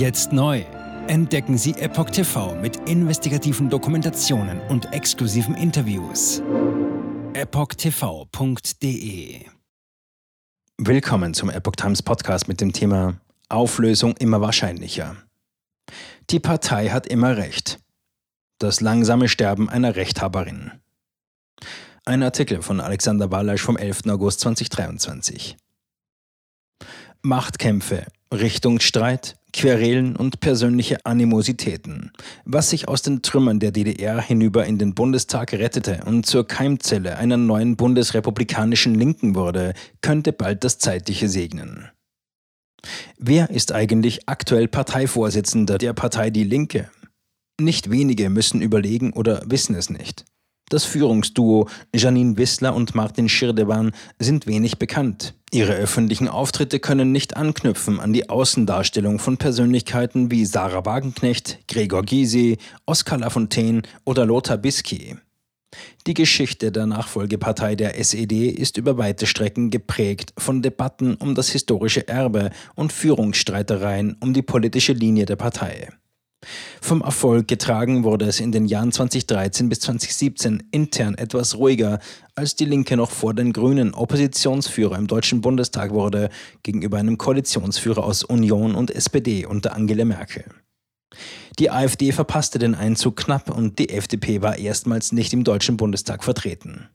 Jetzt neu. Entdecken Sie Epoch TV mit investigativen Dokumentationen und exklusiven Interviews. EpochTV.de Willkommen zum Epoch Times Podcast mit dem Thema Auflösung immer wahrscheinlicher. Die Partei hat immer Recht. Das langsame Sterben einer Rechthaberin. Ein Artikel von Alexander Walasch vom 11. August 2023. Machtkämpfe, Richtungsstreit, Querelen und persönliche Animositäten. Was sich aus den Trümmern der DDR hinüber in den Bundestag rettete und zur Keimzelle einer neuen bundesrepublikanischen Linken wurde, könnte bald das Zeitliche segnen. Wer ist eigentlich aktuell Parteivorsitzender der Partei Die Linke? Nicht wenige müssen überlegen oder wissen es nicht. Das Führungsduo Janine Wissler und Martin Schirdewan sind wenig bekannt. Ihre öffentlichen Auftritte können nicht anknüpfen an die Außendarstellung von Persönlichkeiten wie Sarah Wagenknecht, Gregor Gysi, Oskar Lafontaine oder Lothar Bisky. Die Geschichte der Nachfolgepartei der SED ist über weite Strecken geprägt von Debatten um das historische Erbe und Führungsstreitereien um die politische Linie der Partei. Vom Erfolg getragen wurde es in den Jahren 2013 bis 2017 intern etwas ruhiger, als die Linke noch vor den Grünen Oppositionsführer im Deutschen Bundestag wurde, gegenüber einem Koalitionsführer aus Union und SPD unter Angela Merkel. Die AfD verpasste den Einzug knapp und die FDP war erstmals nicht im Deutschen Bundestag vertreten.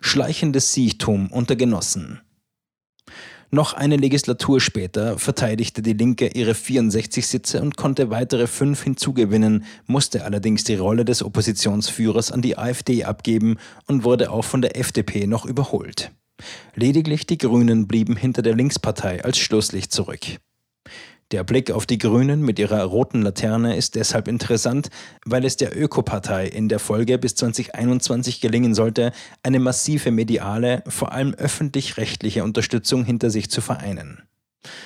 Schleichendes Siechtum unter Genossen. Noch eine Legislatur später verteidigte die Linke ihre 64 Sitze und konnte weitere fünf hinzugewinnen, musste allerdings die Rolle des Oppositionsführers an die AfD abgeben und wurde auch von der FDP noch überholt. Lediglich die Grünen blieben hinter der Linkspartei als Schlusslicht zurück. Der Blick auf die Grünen mit ihrer roten Laterne ist deshalb interessant, weil es der Ökopartei in der Folge bis 2021 gelingen sollte, eine massive mediale, vor allem öffentlich-rechtliche Unterstützung hinter sich zu vereinen.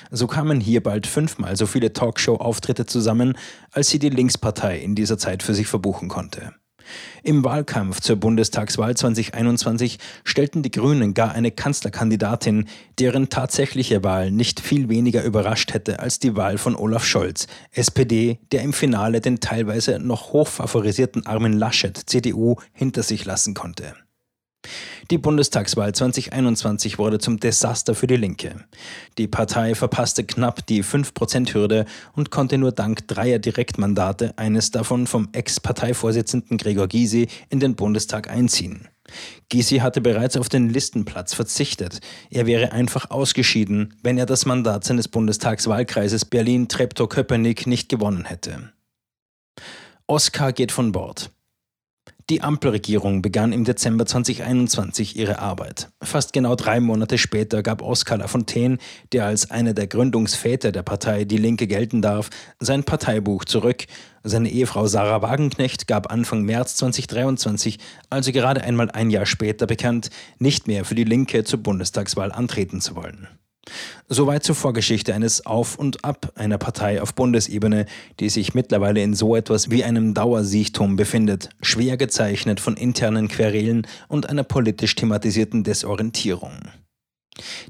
So kamen hier bald fünfmal so viele Talkshow-Auftritte zusammen, als sie die Linkspartei in dieser Zeit für sich verbuchen konnte. Im Wahlkampf zur Bundestagswahl 2021 stellten die Grünen gar eine Kanzlerkandidatin, deren tatsächliche Wahl nicht viel weniger überrascht hätte als die Wahl von Olaf Scholz, SPD, der im Finale den teilweise noch hochfavorisierten Armin Laschet, CDU, hinter sich lassen konnte. Die Bundestagswahl 2021 wurde zum Desaster für die Linke. Die Partei verpasste knapp die 5%-Hürde und konnte nur dank dreier Direktmandate, eines davon vom Ex-Parteivorsitzenden Gregor Gysi, in den Bundestag einziehen. Gysi hatte bereits auf den Listenplatz verzichtet. Er wäre einfach ausgeschieden, wenn er das Mandat seines Bundestagswahlkreises Berlin-Treptow-Köpenick nicht gewonnen hätte. Oskar geht von Bord. Die Ampelregierung begann im Dezember 2021 ihre Arbeit. Fast genau drei Monate später gab Oskar Lafontaine, der als einer der Gründungsväter der Partei Die Linke gelten darf, sein Parteibuch zurück. Seine Ehefrau Sarah Wagenknecht gab Anfang März 2023, also gerade einmal ein Jahr später, bekannt, nicht mehr für die Linke zur Bundestagswahl antreten zu wollen. Soweit zur Vorgeschichte eines Auf und Ab einer Partei auf Bundesebene, die sich mittlerweile in so etwas wie einem Dauersiechtum befindet, schwer gezeichnet von internen Querelen und einer politisch thematisierten Desorientierung.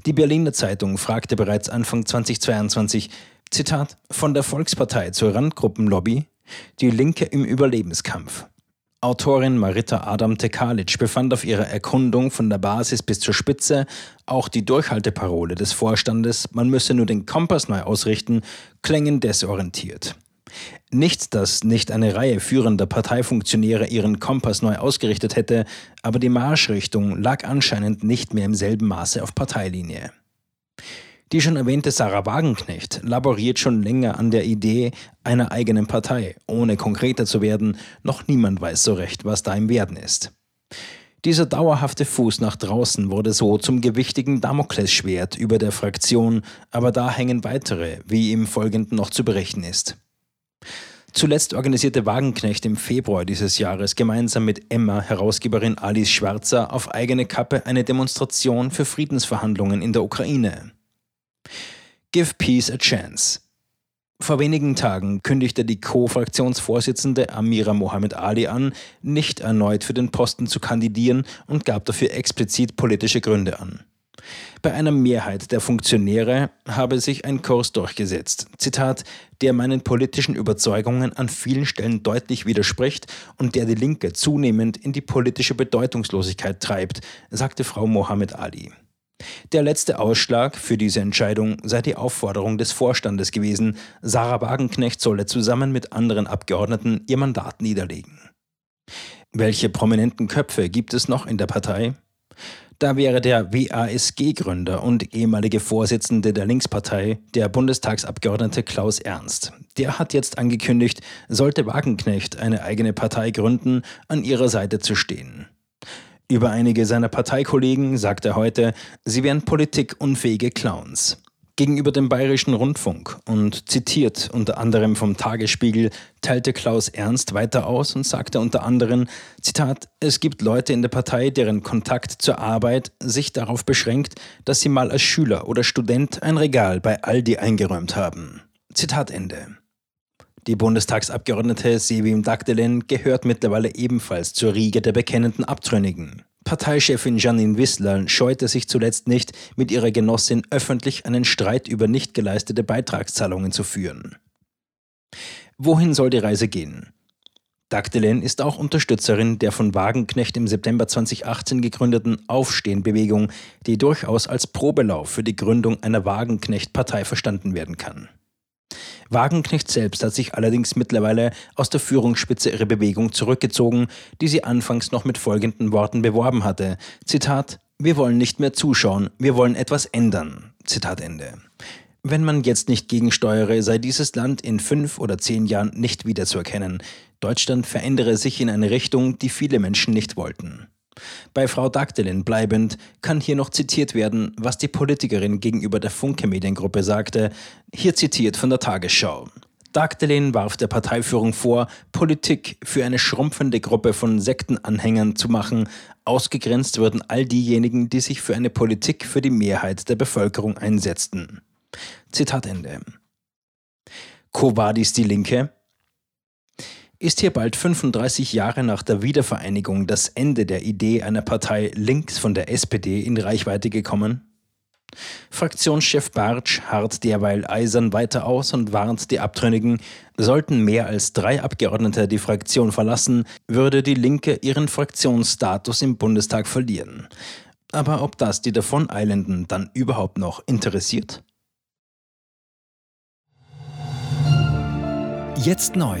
Die Berliner Zeitung fragte bereits Anfang 2022, Zitat, von der Volkspartei zur Randgruppenlobby, die Linke im Überlebenskampf. Autorin Marita Adam Tekalic befand auf ihrer Erkundung von der Basis bis zur Spitze auch die Durchhalteparole des Vorstandes, man müsse nur den Kompass neu ausrichten, klängen desorientiert. Nicht, dass nicht eine Reihe führender Parteifunktionäre ihren Kompass neu ausgerichtet hätte, aber die Marschrichtung lag anscheinend nicht mehr im selben Maße auf Parteilinie. Die schon erwähnte Sarah Wagenknecht laboriert schon länger an der Idee einer eigenen Partei, ohne konkreter zu werden, noch niemand weiß so recht, was da im Werden ist. Dieser dauerhafte Fuß nach draußen wurde so zum gewichtigen Damoklesschwert über der Fraktion, aber da hängen weitere, wie im Folgenden noch zu berichten ist. Zuletzt organisierte Wagenknecht im Februar dieses Jahres gemeinsam mit Emma, Herausgeberin Alice Schwarzer, auf eigene Kappe eine Demonstration für Friedensverhandlungen in der Ukraine. Give Peace a Chance. Vor wenigen Tagen kündigte die Co-Fraktionsvorsitzende Amira Mohamed Ali an, nicht erneut für den Posten zu kandidieren und gab dafür explizit politische Gründe an. Bei einer Mehrheit der Funktionäre habe sich ein Kurs durchgesetzt, Zitat, der meinen politischen Überzeugungen an vielen Stellen deutlich widerspricht und der die Linke zunehmend in die politische Bedeutungslosigkeit treibt, sagte Frau Mohammed Ali. Der letzte Ausschlag für diese Entscheidung sei die Aufforderung des Vorstandes gewesen, Sarah Wagenknecht solle zusammen mit anderen Abgeordneten ihr Mandat niederlegen. Welche prominenten Köpfe gibt es noch in der Partei? Da wäre der WASG-Gründer und ehemalige Vorsitzende der Linkspartei, der Bundestagsabgeordnete Klaus Ernst. Der hat jetzt angekündigt, sollte Wagenknecht eine eigene Partei gründen, an ihrer Seite zu stehen. Über einige seiner Parteikollegen sagt er heute, sie wären politikunfähige Clowns gegenüber dem Bayerischen Rundfunk und zitiert unter anderem vom Tagesspiegel, teilte Klaus Ernst weiter aus und sagte unter anderem, Zitat, es gibt Leute in der Partei, deren Kontakt zur Arbeit sich darauf beschränkt, dass sie mal als Schüler oder Student ein Regal bei Aldi eingeräumt haben. Zitat Ende. Die Bundestagsabgeordnete Sevim Dagdelen gehört mittlerweile ebenfalls zur Riege der bekennenden Abtrünnigen. Parteichefin Janine Wissler scheute sich zuletzt nicht, mit ihrer Genossin öffentlich einen Streit über nicht geleistete Beitragszahlungen zu führen. Wohin soll die Reise gehen? Dagdelen ist auch Unterstützerin der von Wagenknecht im September 2018 gegründeten Aufstehen-Bewegung, die durchaus als Probelauf für die Gründung einer Wagenknecht-Partei verstanden werden kann. Wagenknecht selbst hat sich allerdings mittlerweile aus der Führungsspitze ihrer Bewegung zurückgezogen, die sie anfangs noch mit folgenden Worten beworben hatte. Zitat, wir wollen nicht mehr zuschauen, wir wollen etwas ändern. Zitat Ende. Wenn man jetzt nicht gegensteuere, sei dieses Land in fünf oder zehn Jahren nicht wiederzuerkennen. Deutschland verändere sich in eine Richtung, die viele Menschen nicht wollten. Bei Frau Dagdelin bleibend kann hier noch zitiert werden, was die Politikerin gegenüber der Funke Mediengruppe sagte, hier zitiert von der Tagesschau. Dagdelin warf der Parteiführung vor, Politik für eine schrumpfende Gruppe von Sektenanhängern zu machen. Ausgegrenzt würden all diejenigen, die sich für eine Politik für die Mehrheit der Bevölkerung einsetzten. Zitat Ende. Covadis die Linke? Ist hier bald 35 Jahre nach der Wiedervereinigung das Ende der Idee einer Partei links von der SPD in Reichweite gekommen? Fraktionschef Bartsch harrt derweil eisern weiter aus und warnt die Abtrünnigen, sollten mehr als drei Abgeordnete die Fraktion verlassen, würde die Linke ihren Fraktionsstatus im Bundestag verlieren. Aber ob das die Davoneilenden dann überhaupt noch interessiert? Jetzt neu